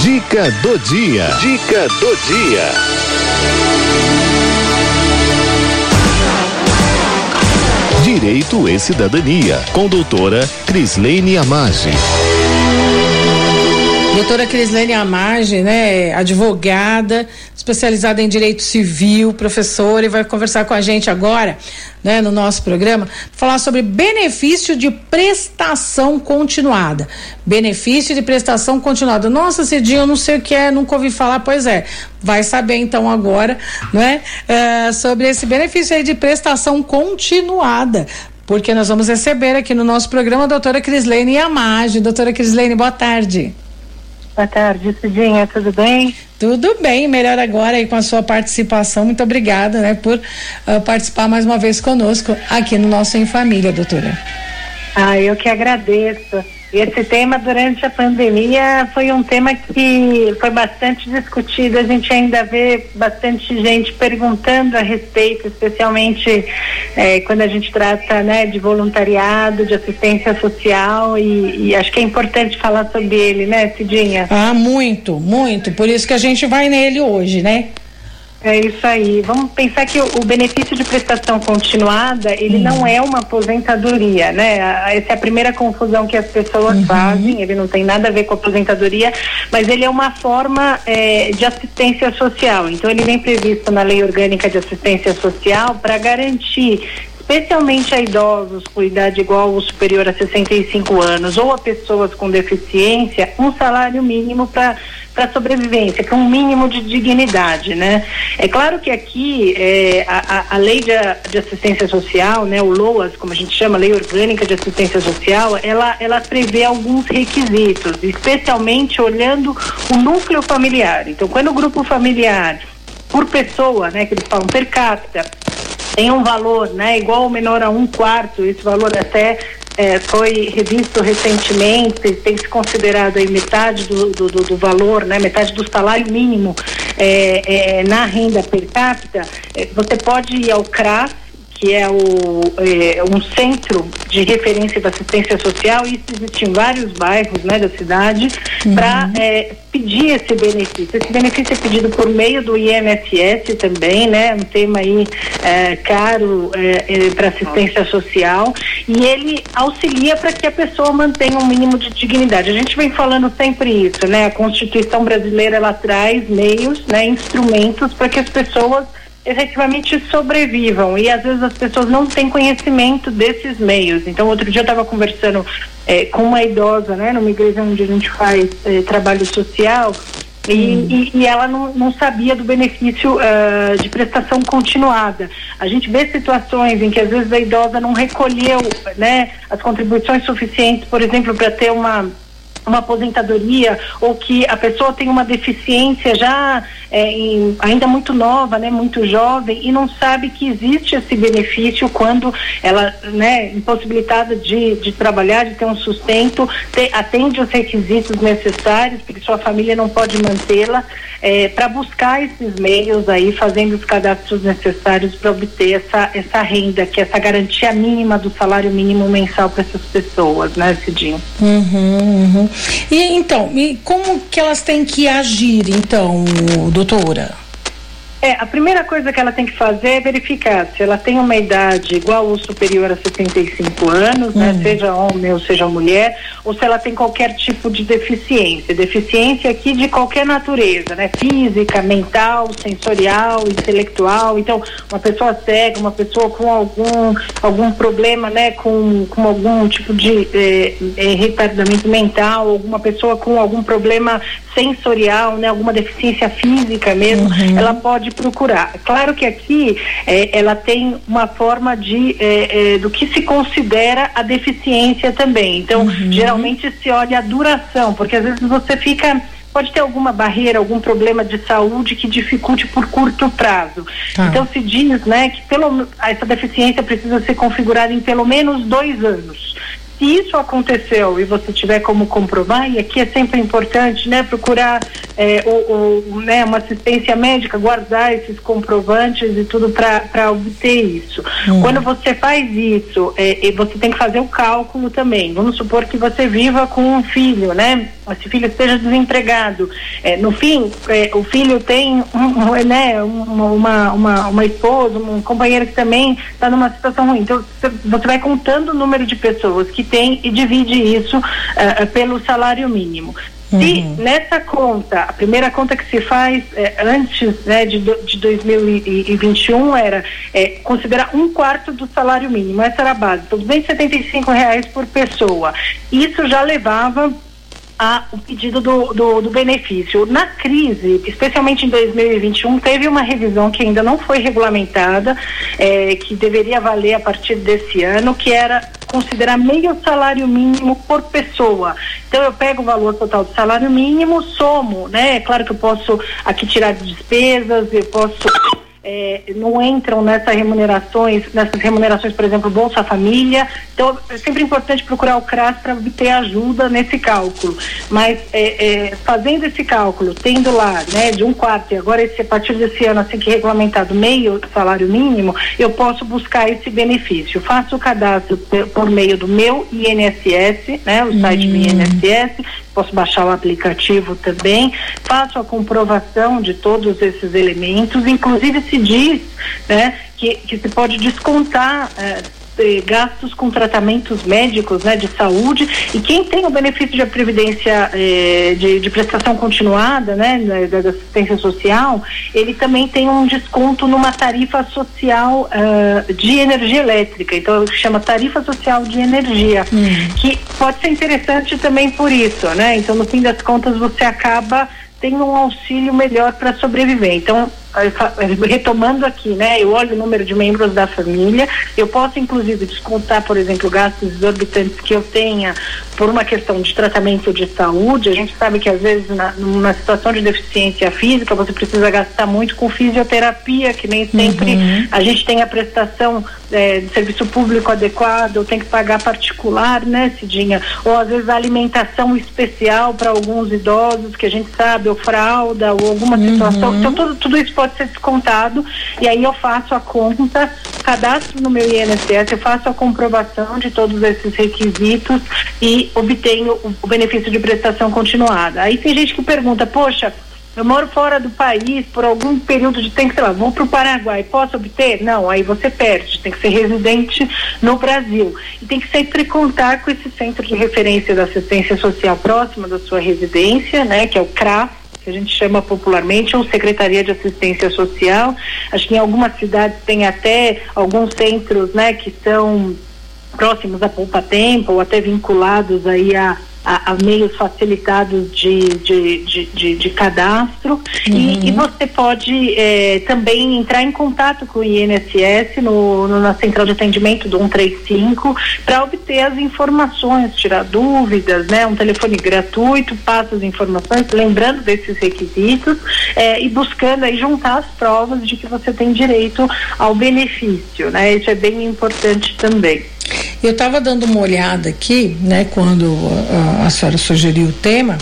Dica do dia. Dica do dia. Direito e Cidadania, com doutora Crislene Amage. Doutora Crislene Amage, né, advogada, especializada em direito civil, professora, e vai conversar com a gente agora, né, no nosso programa, falar sobre benefício de prestação continuada. Benefício de prestação continuada. Nossa, Cidinho, eu não sei o que é, nunca ouvi falar, pois é. Vai saber então agora, né, é, sobre esse benefício aí de prestação continuada porque nós vamos receber aqui no nosso programa a doutora Crislene Amage. Doutora Crislene, boa tarde. Boa tarde, Cidinha, tudo bem? Tudo bem, melhor agora aí com a sua participação. Muito obrigada, né, por uh, participar mais uma vez conosco aqui no nosso Em Família, doutora. Ah, eu que agradeço. Esse tema durante a pandemia foi um tema que foi bastante discutido. A gente ainda vê bastante gente perguntando a respeito, especialmente eh, quando a gente trata né, de voluntariado, de assistência social e, e, acho que é importante falar sobre ele, né, Cidinha? Ah, muito, muito. Por isso que a gente vai nele hoje, né? É isso aí. Vamos pensar que o, benefício de prestação continuada, ele uhum. não é uma aposentadoria, né? Essa é a primeira confusão que as pessoas uhum. fazem, ele não tem nada a ver com aposentadoria, mas ele é uma forma é, de assistência social. Então ele vem previsto na Lei Orgânica de Assistência Social para garantir especialmente a idosos com idade igual ou superior a 65 anos ou a pessoas com deficiência, um salário mínimo para para sobrevivência, para um mínimo de dignidade, né? É claro que aqui é, a, a, lei de, de, assistência social, né, o LOAS, como a gente chama, Lei Orgânica de Assistência Social, ela, ela prevê alguns requisitos, especialmente olhando o núcleo familiar. Então, quando o grupo familiar por pessoa, né, que eles falam per capita, tem um valor, né, igual ou menor a um quarto, esse valor até é, foi revisto recentemente, tem se considerado aí metade do, do, do, valor, né, metade do salário mínimo é, é, na renda per capita, é, você pode ir ao CRAS que é, o, é, um centro de referência da assistência social, e isso existe em vários bairros né, da cidade, uhum. para é, pedir esse benefício. Esse benefício é pedido por meio do INSS também, né? Um tema aí é, caro é, é, para assistência social, e ele auxilia para que a pessoa mantenha um mínimo de dignidade. A gente vem falando sempre isso, né? A Constituição brasileira ela traz meios, né, instrumentos para que as pessoas efetivamente sobrevivam e às vezes as pessoas não têm conhecimento desses meios. Então, outro dia eu estava conversando é, com uma idosa, né, numa igreja onde a gente faz é, trabalho social e, hum. e, e, ela não, não, sabia do benefício uh, de prestação continuada. A gente vê situações em que às vezes a idosa não recolheu né, as contribuições suficientes, por exemplo, para ter uma uma aposentadoria ou que a pessoa tem uma deficiência já é, em, ainda muito nova, né, muito jovem e não sabe que existe esse benefício quando ela, né, impossibilitada de, de trabalhar, de ter um sustento, te, atende os requisitos necessários porque sua família não pode mantê-la é, para buscar esses meios aí, fazendo os cadastros necessários para obter essa essa renda, que é essa garantia mínima do salário mínimo mensal para essas pessoas, né, Cidinho? Uhum, uhum. E então, e como que elas têm que agir, então, doutora? É, a primeira coisa que ela tem que fazer é verificar se ela tem uma idade igual ou superior a 75 anos, uhum. né, seja homem ou seja mulher, ou se ela tem qualquer tipo de deficiência. Deficiência aqui de qualquer natureza, né, física, mental, sensorial, intelectual. Então, uma pessoa cega, uma pessoa com algum algum problema, né, com, com algum tipo de eh, eh, retardamento mental, alguma pessoa com algum problema sensorial, né, alguma deficiência física mesmo, uhum. ela pode procurar. Claro que aqui é, ela tem uma forma de é, é, do que se considera a deficiência também. Então, uhum. geralmente se olha a duração, porque às vezes você fica pode ter alguma barreira, algum problema de saúde que dificulte por curto prazo. Tá. Então se diz, né, que pelo, essa deficiência precisa ser configurada em pelo menos dois anos se isso aconteceu e você tiver como comprovar, e aqui é sempre importante, né, procurar é, o, o, né, uma assistência médica, guardar esses comprovantes e tudo para obter isso. Uhum. Quando você faz isso, é, você tem que fazer o cálculo também. Vamos supor que você viva com um filho, né? Esse filho esteja desempregado. É, no fim, é, o filho tem um, né, uma, uma, uma esposa, um companheiro que também está numa situação ruim. Então, você vai contando o número de pessoas que tem e divide isso uh, pelo salário mínimo. Uhum. Se nessa conta, a primeira conta que se faz é, antes né, de, de 2021 era é, considerar um quarto do salário mínimo, essa era a base, então 275 reais por pessoa. Isso já levava a, o pedido do, do, do, benefício. Na crise, especialmente em 2021, teve uma revisão que ainda não foi regulamentada, é, que deveria valer a partir desse ano, que era considerar meio salário mínimo por pessoa. Então eu pego o valor total do salário mínimo, somo, né? É claro que eu posso aqui tirar despesas, eu posso é, não entram nessas remunerações, nessas remunerações, por exemplo, Bolsa Família. Então, é sempre importante procurar o CRAS para obter ajuda nesse cálculo. Mas é, é, fazendo esse cálculo, tendo lá, né, de um quarto, e agora esse, a partir desse ano, assim que regulamentado meio salário mínimo, eu posso buscar esse benefício. Faço o cadastro por meio do meu INSS, né, o site do hum. INSS, posso baixar o aplicativo também, faço a comprovação de todos esses elementos, inclusive se diz né, que, que se pode descontar. Eh, gastos com tratamentos médicos, né, de saúde, e quem tem o benefício de previdência eh, de, de, prestação continuada, né, da, da, assistência social, ele também tem um desconto numa tarifa social uh, de energia elétrica, então chama tarifa social de energia, hum. que pode ser interessante também por isso, né? Então no fim das contas você acaba tendo um auxílio melhor para sobreviver. Então retomando aqui, né? Eu olho o número de membros da família, eu posso inclusive descontar, por exemplo, gastos exorbitantes que eu tenha por uma questão de tratamento de saúde. A gente sabe que às vezes na, numa situação de deficiência física você precisa gastar muito com fisioterapia, que nem sempre uhum. a gente tem a prestação é, de serviço público adequado, ou tem que pagar particular, né, Cidinha? Ou às vezes a alimentação especial para alguns idosos que a gente sabe, ou fralda, ou alguma situação. Uhum. Então tudo, tudo isso pode ser descontado e aí eu faço a conta, cadastro no meu INSS, eu faço a comprovação de todos esses requisitos e obtenho o, benefício de prestação continuada. Aí tem gente que pergunta, poxa, eu moro fora do país por algum período de tempo, sei lá, vou para o Paraguai, posso obter? Não, aí você perde, tem que ser residente no Brasil. E tem que sempre contar com esse centro de referência da assistência social próxima da sua residência, né, que é o CRAS, que a gente chama popularmente, ou Secretaria de Assistência Social. Acho que em algumas cidades tem até alguns centros, né, que são próximos a Poupa Tempo, ou até vinculados aí a a, a meios facilitados de, de, de, de, de cadastro uhum. e, e, você pode é, também entrar em contato com o INSS no, no, na central de atendimento do 135 para obter as informações, tirar dúvidas, né? Um telefone gratuito, passa as informações, lembrando desses requisitos é, e buscando aí juntar as provas de que você tem direito ao benefício, né? Isso é bem importante também. Eu estava dando uma olhada aqui, né, quando a, a, senhora sugeriu o tema,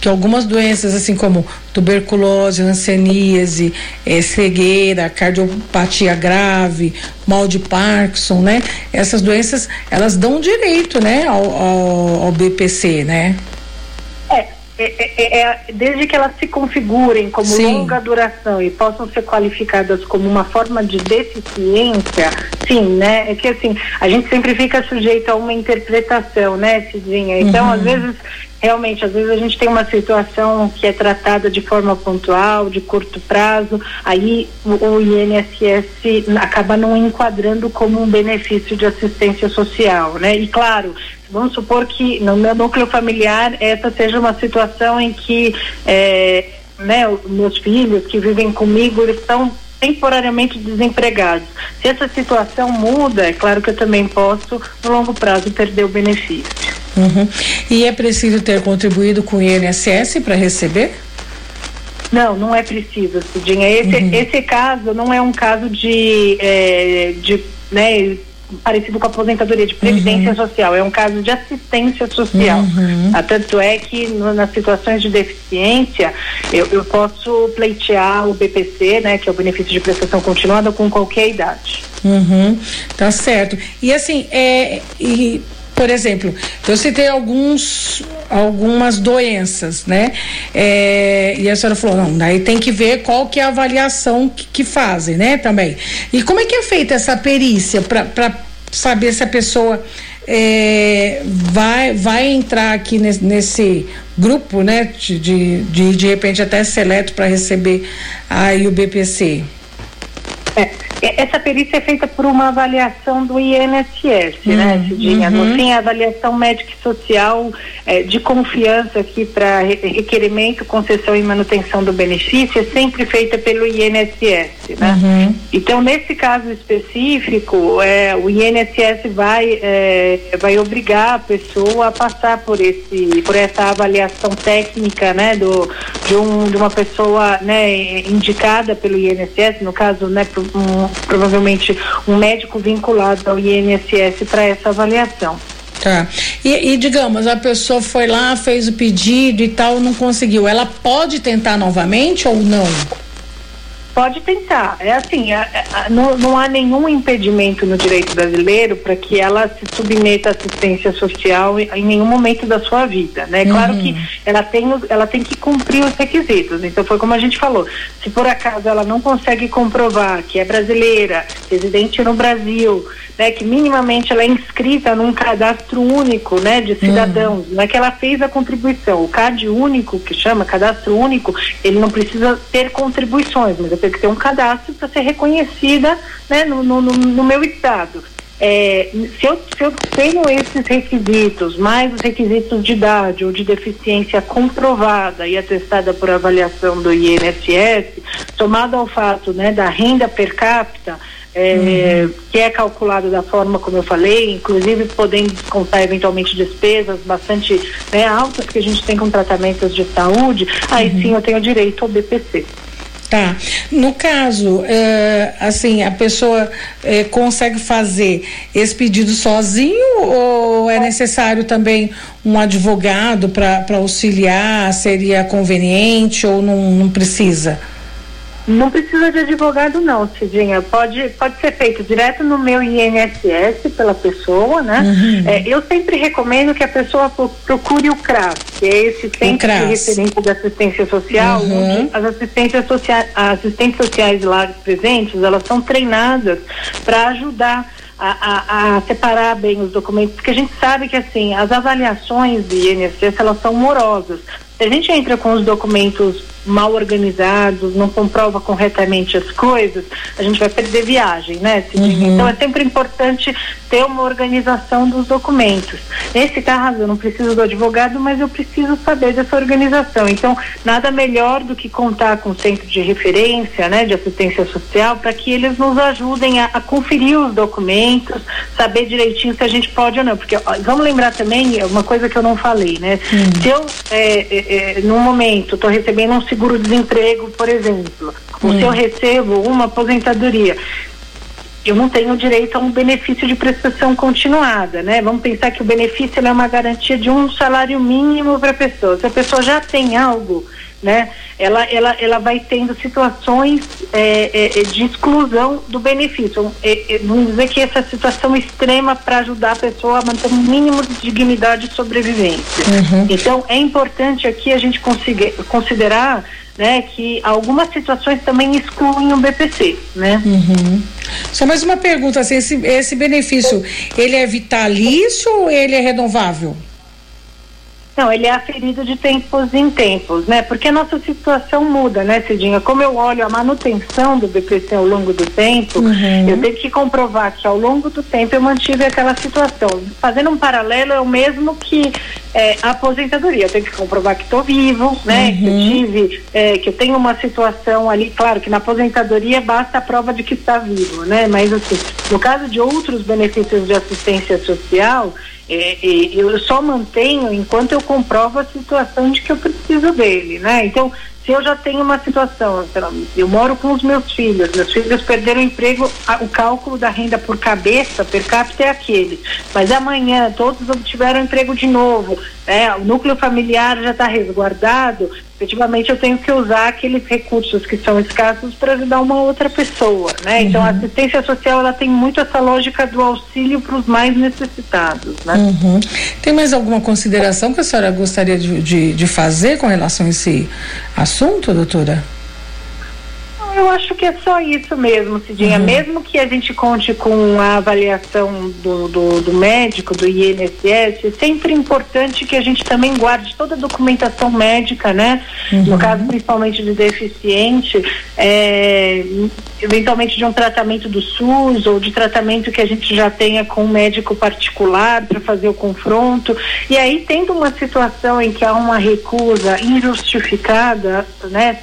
que algumas doenças, assim como tuberculose, hanseníase, é, cegueira, cardiopatia grave, mal de Parkinson, né? Essas doenças, elas dão direito, né, ao, ao, ao BPC, né? É, é, é, é, desde que elas se configurem como sim. longa duração e possam ser qualificadas como uma forma de deficiência, sim, né? É que assim, a gente sempre fica sujeito a uma interpretação, né, Cidinha? Então, uhum. às vezes, realmente, às vezes a gente tem uma situação que é tratada de forma pontual, de curto prazo, aí o, o INSS acaba não enquadrando como um benefício de assistência social, né? E claro, vamos supor que no meu núcleo familiar essa seja uma situação em que é, né, meus filhos que vivem comigo eles estão temporariamente desempregados. Se essa situação muda, é claro que eu também posso, no longo prazo, perder o benefício. Uhum. E é preciso ter contribuído com o INSS para receber? Não, não é preciso, Cidinha. Esse, uhum. esse caso não é um caso de, é, de né, parecido com a aposentadoria de previdência uhum. social, é um caso de assistência social. Uhum. Ah, tanto é que no, nas situações de deficiência, eu, eu posso pleitear o BPC, né, que é o benefício de prestação continuada, com qualquer idade. Uhum. Tá certo. E assim, é, e por exemplo, eu citei alguns, algumas doenças, né? É, e a senhora falou, não, daí tem que ver qual que é a avaliação que, que fazem, né? Também. E como é que é feita essa perícia para saber se a pessoa é, vai, vai entrar aqui nesse, nesse grupo, né? De, de, de, de repente até seleto para receber aí o BPC? É. Essa perícia é feita por uma avaliação do INSS, né, uhum, né, Cidinha? Uhum. No fim, a avaliação médica e social é, de confiança aqui para requerimento, concessão e manutenção do benefício é sempre feita pelo INSS, né? Uhum. Então, nesse caso específico, é, o INSS vai, é, vai obrigar a pessoa a passar por, esse, por essa avaliação técnica, né, do, de, um, de uma pessoa, né, indicada pelo INSS, no caso, né, um provavelmente um médico vinculado ao INSS para essa avaliação. Tá. E, e, digamos, a pessoa foi lá, fez o pedido e tal, não conseguiu. Ela pode tentar novamente ou não? Pode tentar. É assim, a, a, não, não, há nenhum impedimento no direito brasileiro para que ela se submeta à assistência social em, em, nenhum momento da sua vida. Né? Uhum. Claro que ela tem, ela tem que cumprir os requisitos. Então foi como a gente falou. Se por acaso ela não consegue comprovar que é brasileira, residente no Brasil, né, que minimamente ela é inscrita num cadastro único né, de cidadãos, uhum. não é que ela fez a contribuição. O CAD único, que chama cadastro único, ele não precisa ter contribuições, mas eu tenho que ter um cadastro para ser reconhecida né, no, no, no meu estado. É, se, eu, se eu tenho esses requisitos, mais os requisitos de idade ou de deficiência comprovada e atestada por avaliação do INSS, somado ao fato né, da renda per capita, é, uhum. que é calculado da forma como eu falei, inclusive podendo descontar eventualmente despesas bastante né, altas que a gente tem com tratamentos de saúde, aí uhum. sim eu tenho direito ao BPC. Tá. No caso, é, assim, a pessoa é, consegue fazer esse pedido sozinho ou é necessário também um advogado para auxiliar? Seria conveniente ou não, não precisa? Não precisa de advogado não, Cidinha. Pode, pode ser feito direto no meu INSS pela pessoa, né? Uhum. É, eu sempre recomendo que a pessoa procure o CRAS, que é esse centro de referência de assistência social, uhum. onde as assistências sociais, assistentes sociais lá presentes, elas são treinadas para ajudar a, a, a, separar bem os documentos, porque a gente sabe que assim, as avaliações do INSS elas são morosas. Se a gente entra com os documentos mal organizados, não comprova corretamente as coisas, a gente vai perder viagem, né? Uhum. Então é sempre importante ter uma organização dos documentos. Nesse caso, eu não preciso do advogado, mas eu preciso saber dessa organização. Então, nada melhor do que contar com o centro de referência, né, de assistência social, para que eles nos ajudem a, a, conferir os documentos, saber direitinho se a gente pode ou não. Porque ó, vamos lembrar também uma coisa que eu não falei, né? Uhum. Se eu, é, é, é, num momento, estou recebendo um seguro-desemprego, por exemplo, ou se eu hum. recebo uma aposentadoria, eu não tenho direito a um benefício de prestação continuada, né? Vamos pensar que o benefício é uma garantia de um salário mínimo para a pessoa. Se a pessoa já tem algo, né? Ela, ela, ela vai tendo situações é, é, é de exclusão do benefício. É, é, vamos dizer que essa situação extrema para ajudar a pessoa a manter um mínimo de dignidade e sobrevivência. Uhum. Então, é importante aqui a gente considerar né, que algumas situações também excluem o BPC, né? Uhum. Só mais uma pergunta, assim, esse, esse benefício, ele é vitalício ou ele é renovável? Não, ele é aferido de tempos em tempos, né? Porque a nossa situação muda, né, Cidinha? Como eu olho a manutenção do BPC ao longo do tempo, uhum. eu tenho que comprovar que ao longo do tempo eu mantive aquela situação. Fazendo um paralelo, é o mesmo que é, a aposentadoria. Eu tenho que comprovar que estou vivo, né? Uhum. Que eu uhum. tive, é, que eu tenho uma situação ali, claro que na aposentadoria basta a prova de que está vivo, né? Mas assim, no caso de outros benefícios de assistência social, é, eu só mantenho enquanto eu comprovo a situação de que eu preciso dele, né? Então, se eu já tenho uma situação, eu moro com os meus filhos, meus filhos perderam o emprego, o cálculo da renda por cabeça, per capita é aquele. Mas amanhã todos obtiveram emprego de novo, né? o núcleo familiar já está resguardado, efetivamente eu tenho que usar aqueles recursos que são escassos para ajudar uma outra pessoa, né? Então a uhum. assistência social ela tem muito essa lógica do auxílio para os mais necessitados, né? Uhum. Tem mais alguma consideração que a senhora gostaria de, de, de fazer com relação a esse assunto, doutora? Eu acho que é só isso mesmo, Cidinha. Uhum. Mesmo que a gente conte com a avaliação do, do, do, médico, do INSS, é sempre importante que a gente também guarde toda a documentação médica, né? Uhum. No caso, principalmente de deficiente, é, eventualmente de um tratamento do SUS ou de tratamento que a gente já tenha com um médico particular para fazer o confronto. E aí, tendo uma situação em que há uma recusa injustificada, né?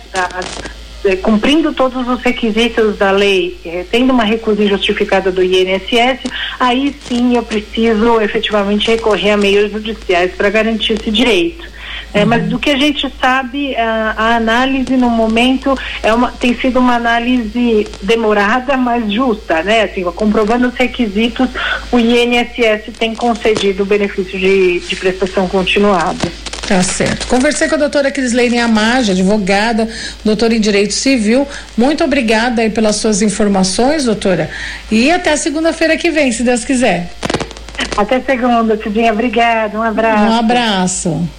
Cumprindo todos os requisitos da lei, é, tendo uma recusa injustificada do INSS, aí sim eu preciso efetivamente recorrer a meios judiciais para garantir esse direito. É, uhum. Mas do que a gente sabe, a, a, análise no momento é uma, tem sido uma análise demorada, mas justa, né? Assim, comprovando os requisitos, o INSS tem concedido o benefício de, de prestação continuada. Tá certo. Conversei com a doutora Crislene Amage, advogada, doutora em Direito Civil. Muito obrigada aí pelas suas informações, doutora. E até segunda-feira que vem, se Deus quiser. Até segunda, Cidinha. Obrigada. Um abraço. Um abraço.